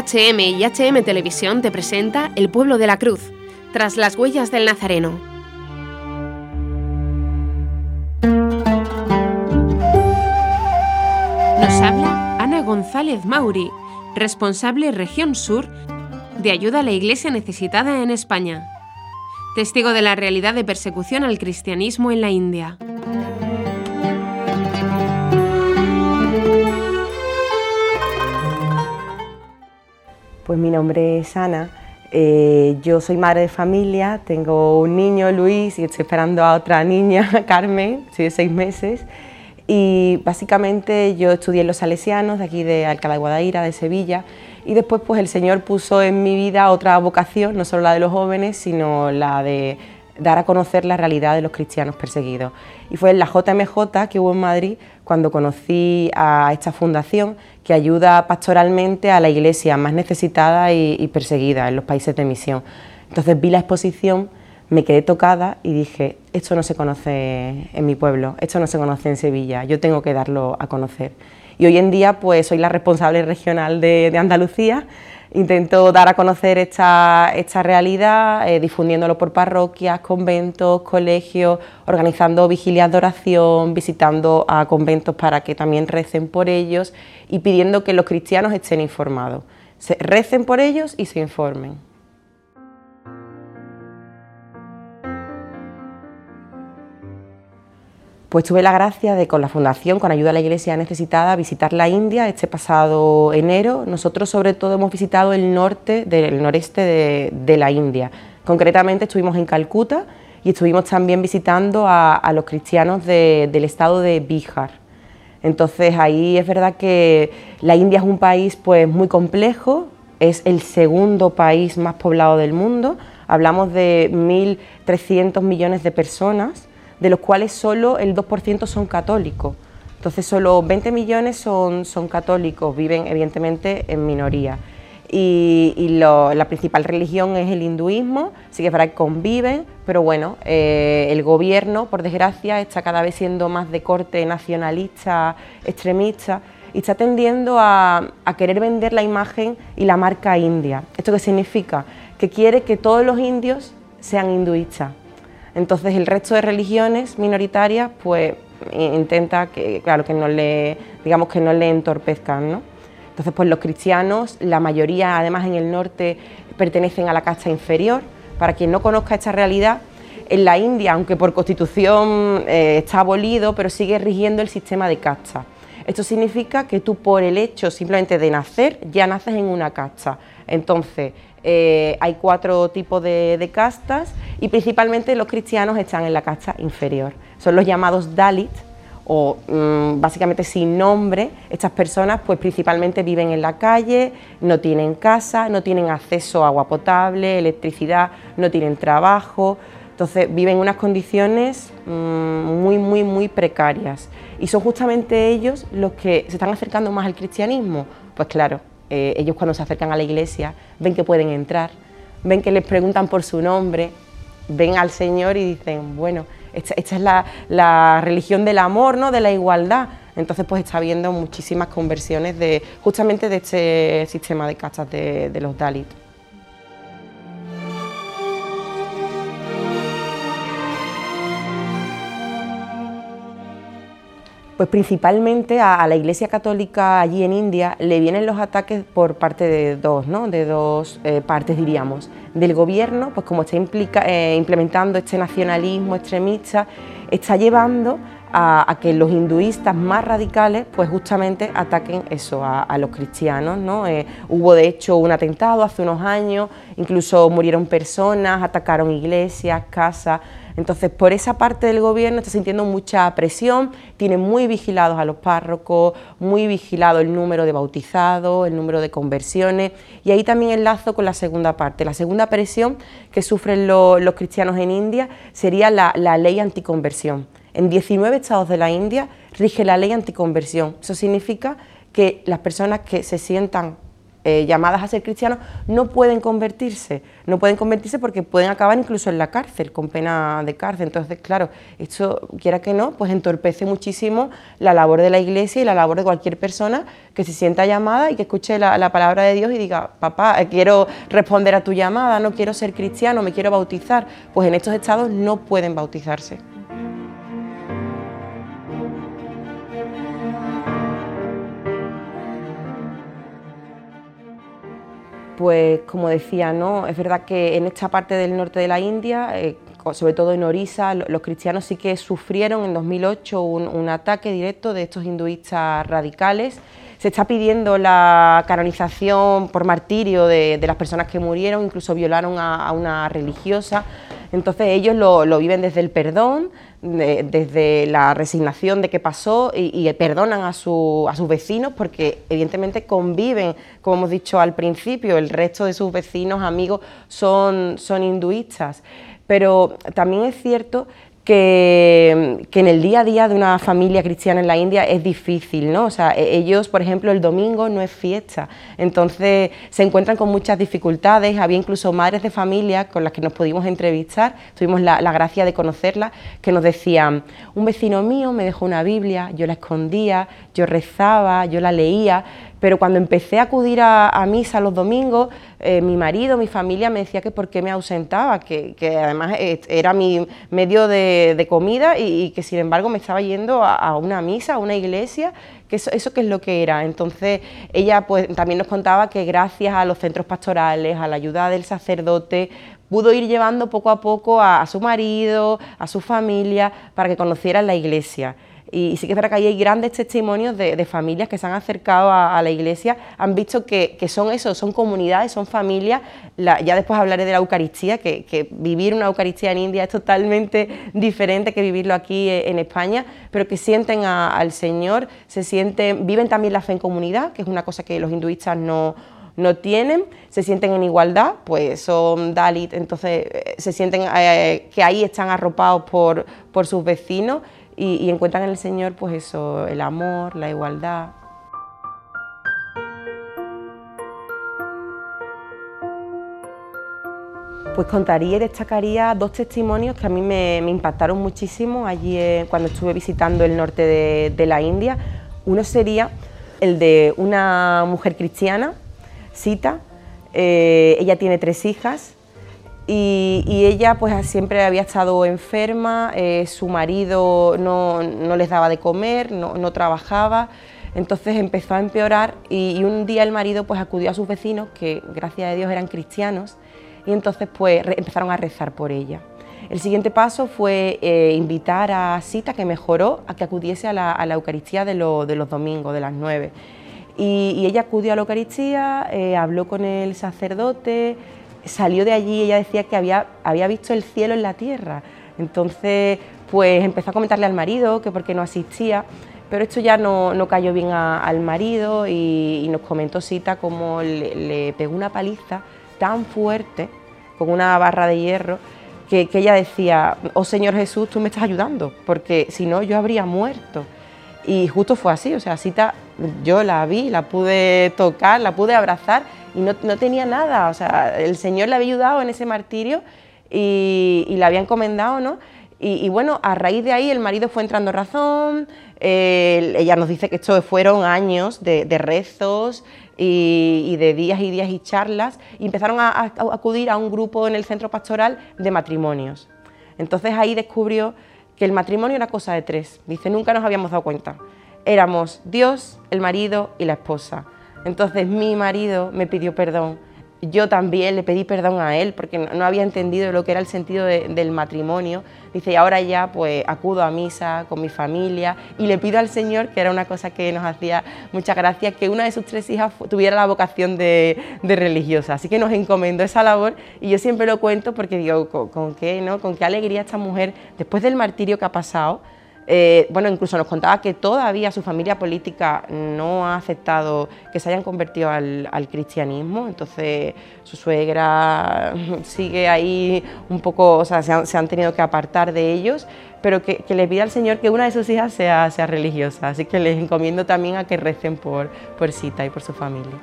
HM y HM Televisión te presenta El pueblo de la cruz, tras las huellas del Nazareno. Nos habla Ana González Mauri, responsable Región Sur de ayuda a la Iglesia necesitada en España. Testigo de la realidad de persecución al cristianismo en la India. Pues mi nombre es Ana, eh, yo soy madre de familia, tengo un niño, Luis, y estoy esperando a otra niña, Carmen, soy de seis meses. Y básicamente yo estudié en los Salesianos, de aquí de Alcalá de Guadaira, de Sevilla, y después pues el Señor puso en mi vida otra vocación, no solo la de los jóvenes, sino la de dar a conocer la realidad de los cristianos perseguidos. Y fue en la JMJ que hubo en Madrid cuando conocí a esta fundación que ayuda pastoralmente a la iglesia más necesitada y, perseguida en los países de misión. Entonces vi la exposición, me quedé tocada y dije, esto no se conoce en mi pueblo, esto no se conoce en Sevilla, yo tengo que darlo a conocer. Y hoy en día pues soy la responsable regional de Andalucía Intento dar a conocer esta, esta realidad, eh, difundiéndolo por parroquias, conventos, colegios, organizando vigilias de oración, visitando a conventos para que también recen por ellos y pidiendo que los cristianos estén informados. Se, recen por ellos y se informen. Pues tuve la gracia de con la Fundación, con ayuda de la Iglesia Necesitada, visitar la India este pasado enero. Nosotros sobre todo hemos visitado el norte, del noreste de, la India. Concretamente estuvimos en Calcuta y estuvimos también visitando a, los cristianos del estado de Bihar. Entonces ahí es verdad que la India es un país pues muy complejo, es el segundo país más poblado del mundo, hablamos de 1.300 millones de personas de los cuales solo el 2% son católicos. Entonces solo 20 millones son, son católicos, viven evidentemente en minoría. Y, la principal religión es el hinduismo, sí que es verdad que conviven, pero bueno, eh, el gobierno, por desgracia, está cada vez siendo más de corte nacionalista, extremista, y está tendiendo a, a querer vender la imagen y la marca india. ¿Esto qué significa? Que quiere que todos los indios sean hinduistas entonces el resto de religiones minoritarias pues intenta que, claro, que no le, digamos que no le entorpezcan, ¿no? Entonces pues los cristianos, la mayoría además en el norte pertenecen a la casta inferior. Para quien no conozca esta realidad, en la India, aunque por constitución eh, está abolido, pero sigue rigiendo el sistema de casta. Esto significa que tú por el hecho simplemente de nacer ya naces en una casta. Entonces, eh, hay cuatro tipos de, castas y principalmente los cristianos están en la casta inferior. Son los llamados Dalit o mm, básicamente sin nombre. Estas personas pues principalmente viven en la calle, no tienen casa, no tienen acceso a agua potable, electricidad, no tienen trabajo. Entonces viven en unas condiciones mm, muy, muy, muy precarias. Y son justamente ellos los que se están acercando más al cristianismo. Pues claro, eh, ellos cuando se acercan a la iglesia ven que pueden entrar, ven que les preguntan por su nombre, ven al Señor y dicen, bueno, esta, es la, religión del amor, ¿no? de la igualdad. Entonces pues está habiendo muchísimas conversiones de justamente de este sistema de castas de, de los Dalit. Pues principalmente a, la Iglesia Católica allí en India le vienen los ataques por parte de dos, ¿no? de dos eh, partes diríamos. Del gobierno, pues como está eh, implementando este nacionalismo extremista, está llevando a, que los hinduistas más radicales pues justamente ataquen eso a, los cristianos. ¿no? Eh, hubo de hecho un atentado hace unos años, incluso murieron personas, atacaron iglesias, casas. Entonces, por esa parte del gobierno está sintiendo mucha presión, tiene muy vigilados a los párrocos, muy vigilado el número de bautizados, el número de conversiones, y ahí también enlazo con la segunda parte. La segunda presión que sufren los cristianos en India sería la, la ley anticonversión. En 19 estados de la India rige la ley anticonversión. Eso significa que las personas que se sientan eh, llamadas a ser cristianos no pueden convertirse, no pueden convertirse porque pueden acabar incluso en la cárcel, con pena de cárcel. Entonces, claro, esto, quiera que no, pues entorpece muchísimo la labor de la iglesia y la labor de cualquier persona que se sienta llamada y que escuche la, la palabra de Dios y diga, papá, eh, quiero responder a tu llamada, no quiero ser cristiano, me quiero bautizar. Pues en estos estados no pueden bautizarse. Pues como decía, ¿no? es verdad que en esta parte del norte de la India, eh, sobre todo en Orissa, los cristianos sí que sufrieron en 2008 un, ataque directo de estos hinduistas radicales. Se está pidiendo la canonización por martirio de, las personas que murieron, incluso violaron a una religiosa. Entonces ellos lo, viven desde el perdón, desde la resignación de qué pasó y, perdonan a, sus vecinos porque evidentemente conviven, como hemos dicho al principio, el resto de sus vecinos, amigos, son, son hinduistas. Pero también es cierto que, en el día a día de una familia cristiana en la India es difícil, ¿no? O sea, e-, ellos, por ejemplo, el domingo no es fiesta, entonces se encuentran con muchas dificultades, había incluso madres de familia con las que nos pudimos entrevistar, tuvimos la, la gracia de conocerlas, que nos decían, un vecino mío me dejó una Biblia, yo la escondía, yo rezaba, yo la leía, pero cuando empecé a acudir a, misa los domingos, eh, mi marido, mi familia me decía que por qué me ausentaba, que, además eh, era mi medio de, comida y, que sin embargo me estaba yendo a, una misa, a una iglesia, que eso, eso que es lo que era. Entonces ella pues también nos contaba que gracias a los centros pastorales, a la ayuda del sacerdote, pudo ir llevando poco a poco a, su marido, a su familia, para que conocieran la iglesia. Y, sí que es verdad que hay grandes testimonios de, familias que se han acercado a, la iglesia, han visto que, son eso, son comunidades, son familias. ya después hablaré de la Eucaristía, que, vivir una Eucaristía en India es totalmente diferente que vivirlo aquí eh, en España, pero que sienten al Señor, se sienten, viven también la fe en comunidad, que es una cosa que los hinduistas no, no tienen, se sienten en igualdad, pues son Dalit, entonces eh, se sienten eh, que ahí están arropados por, por sus vecinos y, encuentran en el Señor pues eso, el amor, la igualdad. Pues contaría y destacaría dos testimonios que a mí me, impactaron muchísimo allí eh, cuando estuve visitando el norte de, la India. Uno sería el de una mujer cristiana, Sita. Eh, ella tiene tres hijas y, ella pues siempre había estado enferma, eh, su marido no, les daba de comer, no, trabajaba, entonces empezó a empeorar y, un día el marido pues acudió a sus vecinos, que gracias a Dios eran cristianos, y entonces pues empezaron a rezar por ella. El siguiente paso fue eh, invitar a Sita, que mejoró, a que acudiese a la, Eucaristía de, los domingos, de las nueve. Y, ella acudió a la Eucaristía, eh, habló con el sacerdote, salió de allí y ella decía que había, había visto el cielo en la tierra. Entonces, pues empezó a comentarle al marido que por qué no asistía, pero esto ya no, cayó bien al marido y, nos comentó Cita cómo le, pegó una paliza tan fuerte con una barra de hierro que, que, ella decía, oh Señor Jesús, tú me estás ayudando, porque si no yo habría muerto. Y justo fue así, o sea, Cita, yo la vi, la pude tocar, la pude abrazar y no, tenía nada, o sea, el Señor le había ayudado en ese martirio y, y la había encomendado, ¿no? Y, bueno, a raíz de ahí el marido fue entrando razón, ella nos dice que esto fueron años de, rezos y, de días y días y charlas, y empezaron a, a, acudir a un grupo en el centro pastoral de matrimonios. Entonces ahí descubrió que el matrimonio era cosa de tres, dice, nunca nos habíamos dado cuenta. Éramos Dios, el marido y la esposa. Entonces mi marido me pidió perdón. Yo también le pedí perdón a él porque no había entendido lo que era el sentido del matrimonio. Dice, y ahora ya pues acudo a misa con mi familia y le pido al Señor, que era una cosa que nos hacía mucha gracia, que una de sus tres hijas tuviera la vocación de, religiosa. Así que nos encomendó esa labor y yo siempre lo cuento porque digo, ¿con, qué, no? ¿Con qué alegría esta mujer, después del martirio que ha pasado, eh, bueno, incluso nos contaba que todavía su familia política no ha aceptado que se hayan convertido al, cristianismo, entonces su suegra sigue ahí un poco, o sea, se han, tenido que apartar de ellos, pero que, le pida al Señor que una de sus hijas sea, religiosa, así que les encomiendo también a que recen por, por Sita y por su familia.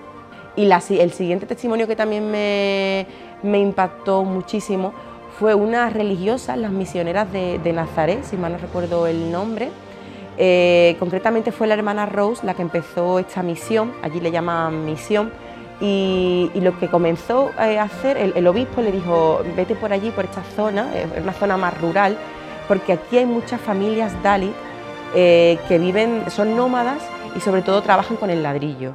Y el siguiente testimonio que también me, impactó muchísimo fue una religiosa, las misioneras de, Nazaret, si mal no recuerdo el nombre. Eh, concretamente fue la hermana Rose la que empezó esta misión, allí le llaman misión, y, lo que comenzó a hacer, el, obispo le dijo, vete por allí, por esta zona, es una zona más rural, porque aquí hay muchas familias Dalit eh, que viven, son nómadas y sobre todo trabajan con el ladrillo.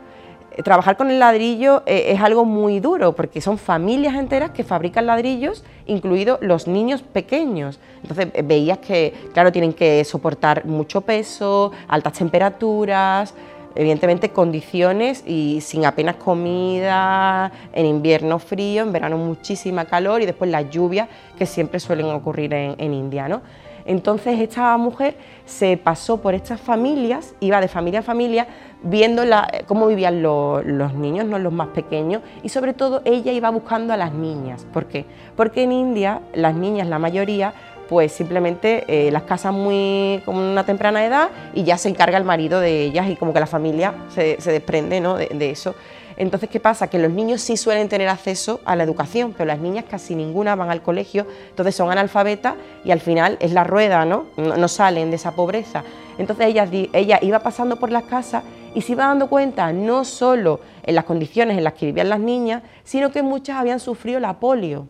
Eh, trabajar con el ladrillo eh, es algo muy duro porque son familias enteras que fabrican ladrillos, incluidos los niños pequeños. Entonces veías que, claro, tienen que soportar mucho peso, altas temperaturas, evidentemente condiciones y sin apenas comida, en invierno frío, en verano muchísima calor y después las lluvias que siempre suelen ocurrir en, en India. ¿no? Entonces esta mujer se pasó por estas familias, iba de familia en familia, viendo cómo vivían los niños, no los más pequeños, y sobre todo ella iba buscando a las niñas. ¿Por qué? Porque en India las niñas, la mayoría, pues simplemente eh, las casan muy con una temprana edad y ya se encarga el marido de ellas y como que la familia se, desprende de eso. Entonces, ¿qué pasa? Que los niños sí suelen tener acceso a la educación, pero las niñas casi ninguna van al colegio, entonces son analfabetas y al final es la rueda, ¿no? No, salen de esa pobreza. Entonces ella, ella iba pasando por las casas y se iba dando cuenta no solo en las condiciones en las que vivían las niñas, sino que muchas habían sufrido la polio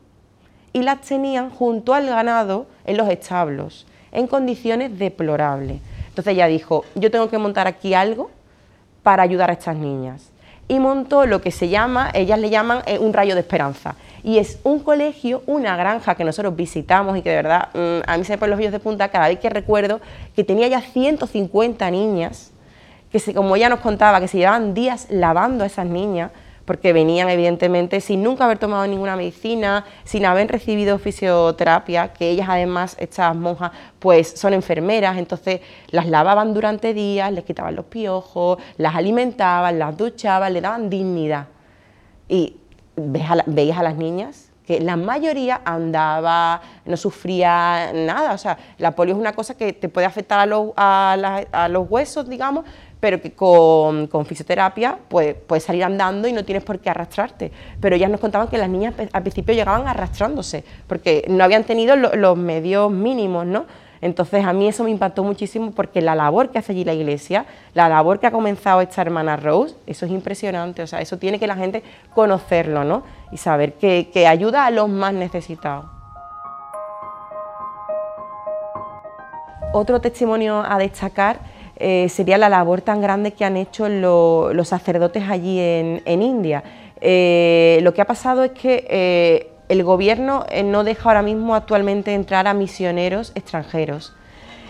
y las tenían junto al ganado en los establos, en condiciones deplorables. Entonces ella dijo, yo tengo que montar aquí algo para ayudar a estas niñas y montó lo que se llama, ellas le llaman eh, un rayo de esperanza. Y es un colegio, una granja que nosotros visitamos y que de verdad mm, a mí se me ponen los vídeos de punta cada vez que recuerdo que tenía ya 150 niñas, que se, como ella nos contaba, que se llevaban días lavando a esas niñas, porque venían evidentemente sin nunca haber tomado ninguna medicina, sin haber recibido fisioterapia, que ellas además, estas monjas, pues son enfermeras, entonces las lavaban durante días, les quitaban los piojos, las alimentaban, las duchaban, le daban dignidad. Y veías a las niñas que la mayoría andaba, no sufría nada, o sea, la polio es una cosa que te puede afectar a los, a los huesos, digamos, pero que con, fisioterapia pues, puedes salir andando y no tienes por qué arrastrarte. Pero ellas nos contaban que las niñas al principio llegaban arrastrándose, porque no habían tenido los medios mínimos, ¿no? Entonces a mí eso me impactó muchísimo porque la labor que hace allí la iglesia, la labor que ha comenzado esta hermana Rose, eso es impresionante, o sea, eso tiene que la gente conocerlo, ¿no? Y saber que, que ayuda a los más necesitados. Otro testimonio a destacar eh, sería la labor tan grande que han hecho los sacerdotes allí en, India. Eh, lo que ha pasado es que eh, el gobierno no deja ahora mismo actualmente entrar a misioneros extranjeros.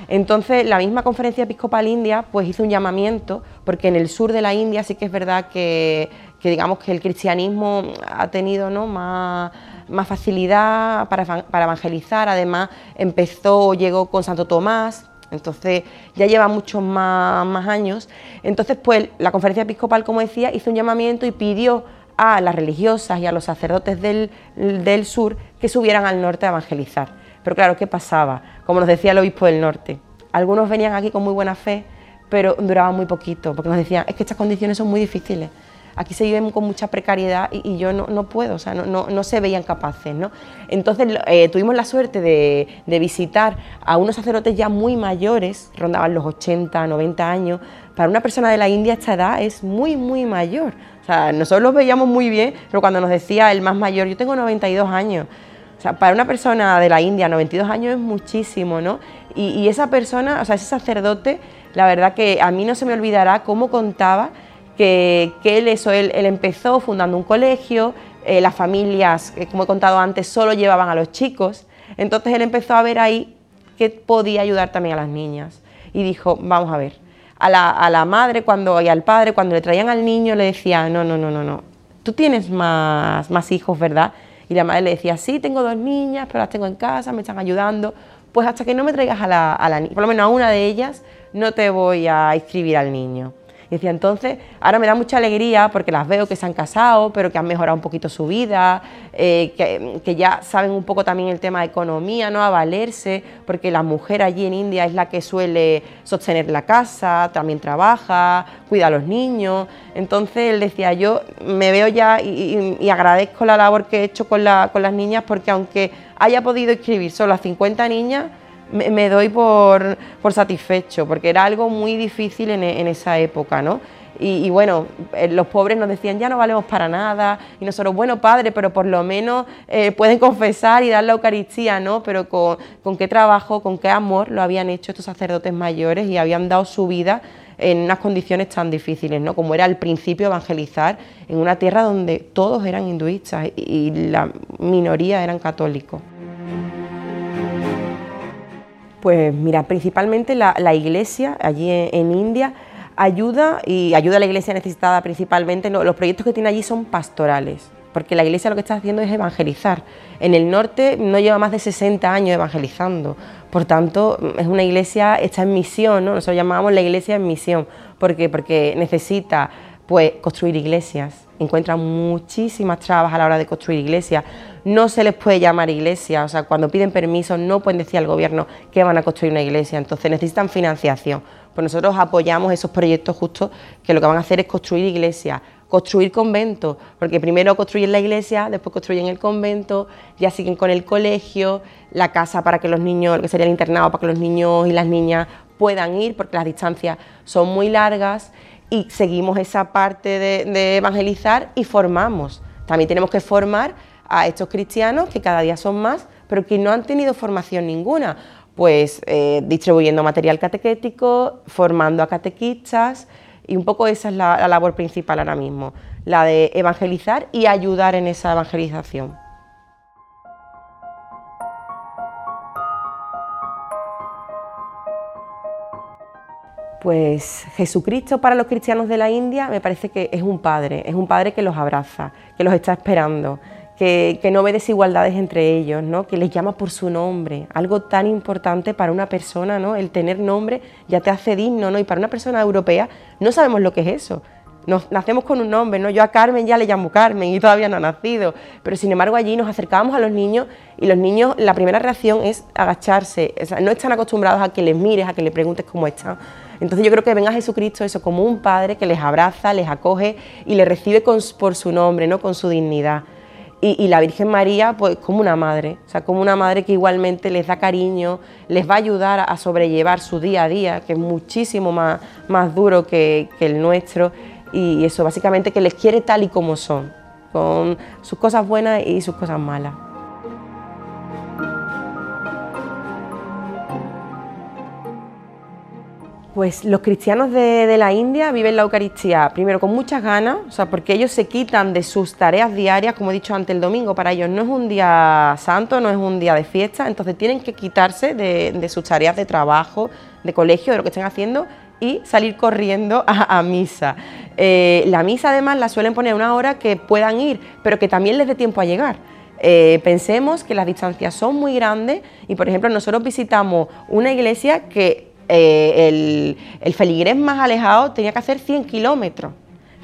Entonces, la misma conferencia episcopal india pues hizo un llamamiento, porque en el sur de la India sí que es verdad que, digamos que el cristianismo ha tenido ¿no? más, facilidad para, evangelizar, además empezó, llegó con Santo Tomás, entonces ya lleva muchos más, años. Entonces, pues la conferencia episcopal, como decía, hizo un llamamiento y pidió a las religiosas y a los sacerdotes del, sur que subieran al norte a evangelizar. Pero claro, ¿qué pasaba? Como nos decía el obispo del norte, algunos venían aquí con muy buena fe, pero duraban muy poquito, porque nos decían, es que estas condiciones son muy difíciles aquí se viven con mucha precariedad y, yo no, puedo, o sea, no, se veían capaces. ¿no? Entonces eh, tuvimos la suerte de, visitar a unos sacerdotes ya muy mayores, rondaban los 80, 90 años. Para una persona de la India esta edad es muy, muy mayor. O sea, nosotros los veíamos muy bien, pero cuando nos decía el más mayor, yo tengo 92 años. O sea, para una persona de la India, 92 años es muchísimo, ¿no? Y, y esa persona, o sea, ese sacerdote, la verdad que a mí no se me olvidará cómo contaba que, él, eso, él, empezó fundando un colegio, eh, las familias, eh, como he contado antes, solo llevaban a los chicos, entonces él empezó a ver ahí que podía ayudar también a las niñas. Y dijo, vamos a ver, a la, madre cuando, y al padre cuando le traían al niño le decía, no, no, no, no, no, tú tienes más, más hijos, ¿verdad? Y la madre le decía, sí, tengo dos niñas, pero las tengo en casa, me están ayudando, pues hasta que no me traigas a la, a la por lo menos a una de ellas, no te voy a inscribir al niño. Decía, entonces, ahora me da mucha alegría porque las veo que se han casado, pero que han mejorado un poquito su vida, eh, que, ya saben un poco también el tema de economía, ¿no? A valerse, porque la mujer allí en India es la que suele sostener la casa, también trabaja, cuida a los niños. Entonces él decía, yo me veo ya y, agradezco la labor que he hecho con, con las niñas porque aunque haya podido escribir solo a 50 niñas, me, doy por, satisfecho, porque era algo muy difícil en, esa época, ¿no? Y, bueno, eh, los pobres nos decían, ya no valemos para nada, y nosotros, bueno, padre, pero por lo menos eh, pueden confesar y dar la Eucaristía, ¿no? Pero con, con, qué trabajo, con qué amor lo habían hecho estos sacerdotes mayores y habían dado su vida en unas condiciones tan difíciles, ¿no? Como era al principio evangelizar en una tierra donde todos eran hinduistas y la minoría eran católicos. Pues mira, principalmente la, iglesia allí en, India ayuda y ayuda a la iglesia necesitada principalmente. los proyectos que tiene allí son pastorales, porque la iglesia lo que está haciendo es evangelizar. En el norte no lleva más de 60 años evangelizando, por tanto es una iglesia, está en misión, ¿no? nosotros llamamos la iglesia en misión. Porque necesita pues construir iglesias, encuentran muchísimas trabas a la hora de construir iglesias, no se les puede llamar iglesia, o sea, cuando piden permiso no pueden decir al gobierno que van a construir una iglesia, entonces necesitan financiación. Pues nosotros apoyamos esos proyectos justo que lo que van a hacer es construir iglesias, construir conventos, porque primero construyen la iglesia, después construyen el convento, ya siguen con el colegio, la casa para que los niños, que sería el internado, para que los niños y las niñas puedan ir, porque las distancias son muy largas y seguimos esa parte de, evangelizar y formamos. También tenemos que formar a estos cristianos, que cada día son más, pero que no han tenido formación ninguna, pues eh, distribuyendo material catequético, formando a catequistas, y un poco esa es la labor principal ahora mismo, la de evangelizar y ayudar en esa evangelización. Pues Jesucristo para los cristianos de la India me parece que es un padre, es un padre que los abraza, que los está esperando, que, no ve desigualdades entre ellos, ¿no? que les llama por su nombre, algo tan importante para una persona, ¿no? el tener nombre ya te hace digno, ¿no? y para una persona europea no sabemos lo que es eso. Nos, nacemos con un nombre, ¿no? Yo a Carmen ya le llamo Carmen y todavía no ha nacido, pero sin embargo allí nos acercábamos a los niños y los niños, la primera reacción es agacharse, no están acostumbrados a que les mires, a que les preguntes cómo están. Entonces yo creo que venga Jesucristo eso como un padre que les abraza, les acoge y les recibe por su nombre, ¿no? con su dignidad. Y, la Virgen María, pues como una madre, o sea, como una madre que igualmente les da cariño, les va a ayudar a sobrellevar su día a día, que es muchísimo más, más duro que, que el nuestro, y eso, básicamente que les quiere tal y como son, con sus cosas buenas y sus cosas malas. Pues los cristianos de, la India viven la Eucaristía primero con muchas ganas, o sea, porque ellos se quitan de sus tareas diarias, como he dicho antes, el domingo para ellos no es un día santo, no es un día de fiesta, entonces tienen que quitarse de, sus tareas de trabajo, de colegio, de lo que estén haciendo y salir corriendo a, misa. Eh, la misa además la suelen poner una hora que puedan ir, pero que también les dé tiempo a llegar. Eh, pensemos que las distancias son muy grandes y, por ejemplo, nosotros visitamos una iglesia que eh, el, el, feligrés más alejado tenía que hacer 100 kilómetros.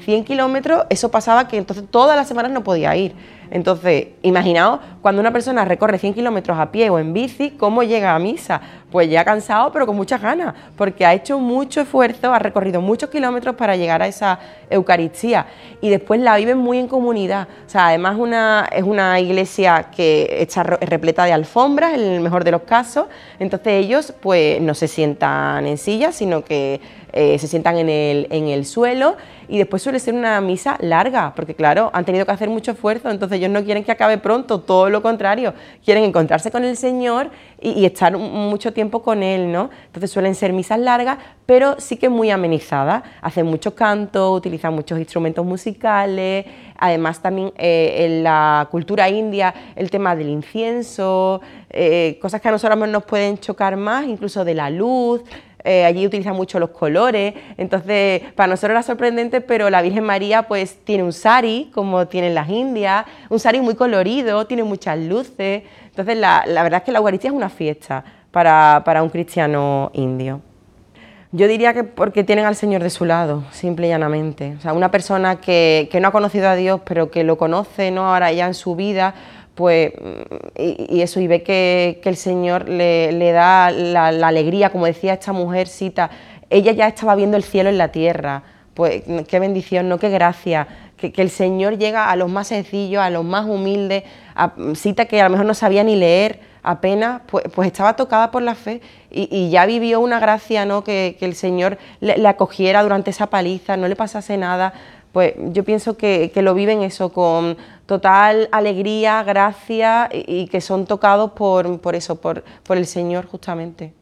100 kilómetros, eso pasaba que entonces todas las semanas no podía ir. Entonces, imaginaos cuando una persona recorre 100 kilómetros a pie o en bici, ¿cómo llega a misa? Pues ya cansado, pero con muchas ganas, porque ha hecho mucho esfuerzo, ha recorrido muchos kilómetros para llegar a esa Eucaristía y después la viven muy en comunidad. O sea, además una, es una iglesia que está repleta de alfombras, en el mejor de los casos, entonces ellos pues no se sientan en sillas, sino que eh, se sientan en el, en el suelo y después suele ser una misa larga, porque claro, han tenido que hacer mucho esfuerzo, entonces ellos no quieren que acabe pronto, todo lo contrario, quieren encontrarse con el Señor y, estar mucho tiempo con Él, ¿no? Entonces suelen ser misas largas, pero sí que muy amenizadas, hacen mucho canto, utilizan muchos instrumentos musicales, además también eh, en la cultura india el tema del incienso, eh, cosas que a nosotros nos pueden chocar más, incluso de la luz, eh, allí utilizan mucho los colores, entonces para nosotros era sorprendente, pero la Virgen María pues tiene un sari, como tienen las indias, un sari muy colorido, tiene muchas luces, entonces la, verdad es que la Eucaristía es una fiesta para, un cristiano indio. Yo diría que porque tienen al Señor de su lado, simple y llanamente. O sea, una persona que, no ha conocido a Dios, pero que lo conoce ¿no? ahora ya en su vida, pues, y, eso, y ve que, el Señor le, da la, alegría, como decía esta mujercita, ella ya estaba viendo el cielo en la tierra, pues qué bendición, no qué gracia, que, el Señor llega a los más sencillos, a los más humildes, a, cita que a lo mejor no sabía ni leer, apenas, pues, pues, estaba tocada por la fe y, ya vivió una gracia, ¿no? Que, el Señor le, acogiera durante esa paliza, no le pasase nada. Pues yo pienso que, lo viven eso con total alegría, gracia y, que son tocados por, por eso, por, por el Señor justamente.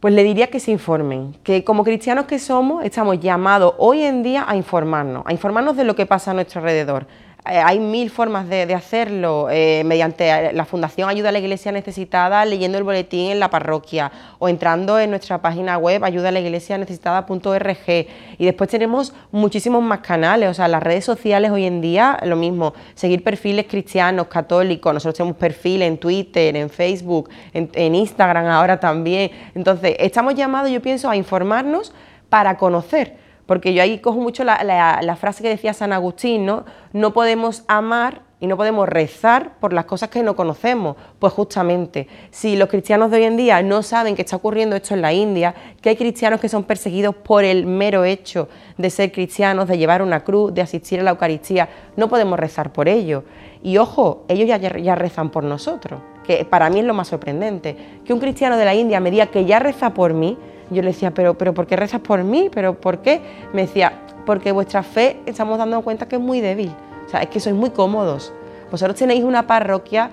Pues le diría que se informen, que como cristianos que somos estamos llamados hoy en día a informarnos, a informarnos de lo que pasa a nuestro alrededor, hay mil formas de, hacerlo, eh, mediante la Fundación Ayuda a la Iglesia Necesitada, leyendo el boletín en la parroquia o entrando en nuestra página web ayuda a la iglesia necesitada.org. Y después tenemos muchísimos más canales, o sea, las redes sociales hoy en día, lo mismo, seguir perfiles cristianos, católicos, nosotros tenemos perfil en Twitter, en Facebook, en Instagram ahora también. Entonces, estamos llamados, yo pienso, a informarnos para conocer porque yo ahí cojo mucho la, frase que decía San Agustín, ¿no? No podemos amar y no podemos rezar por las cosas que no conocemos. Pues justamente, si los cristianos de hoy en día no saben que está ocurriendo esto en la India, que hay cristianos que son perseguidos por el mero hecho de ser cristianos, de llevar una cruz, de asistir a la Eucaristía, no podemos rezar por ellos. Y ojo, ellos ya, ya rezan por nosotros, que para mí es lo más sorprendente. Que un cristiano de la India me diga que ya reza por mí, yo le decía, pero, pero ¿por qué rezas por mí? ¿Pero por qué? Me decía, porque vuestra fe estamos dando cuenta que es muy débil. O sea, es que sois muy cómodos. Vosotros tenéis una parroquia,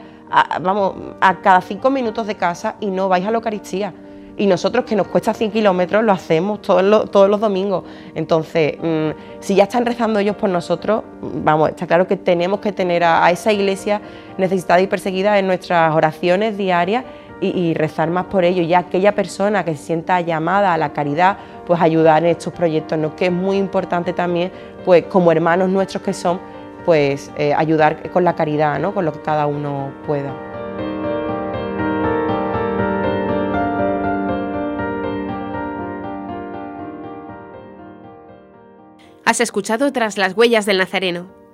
vamos, a cada cinco minutos de casa y no vais a la Eucaristía. Y nosotros, que nos cuesta 100 kilómetros, lo hacemos todos los, todos los domingos. Entonces, mm, si ya están rezando ellos por nosotros, vamos, está claro que tenemos que tener a esa iglesia necesitada y perseguida en nuestras oraciones diarias y, rezar más por ello. Y aquella persona que se sienta llamada a la caridad, pues ayudar en estos proyectos, ¿no? que es muy importante también, pues como hermanos nuestros que son, pues eh, ayudar con la caridad, ¿no? con lo que cada uno pueda. Has escuchado Tras las huellas del Nazareno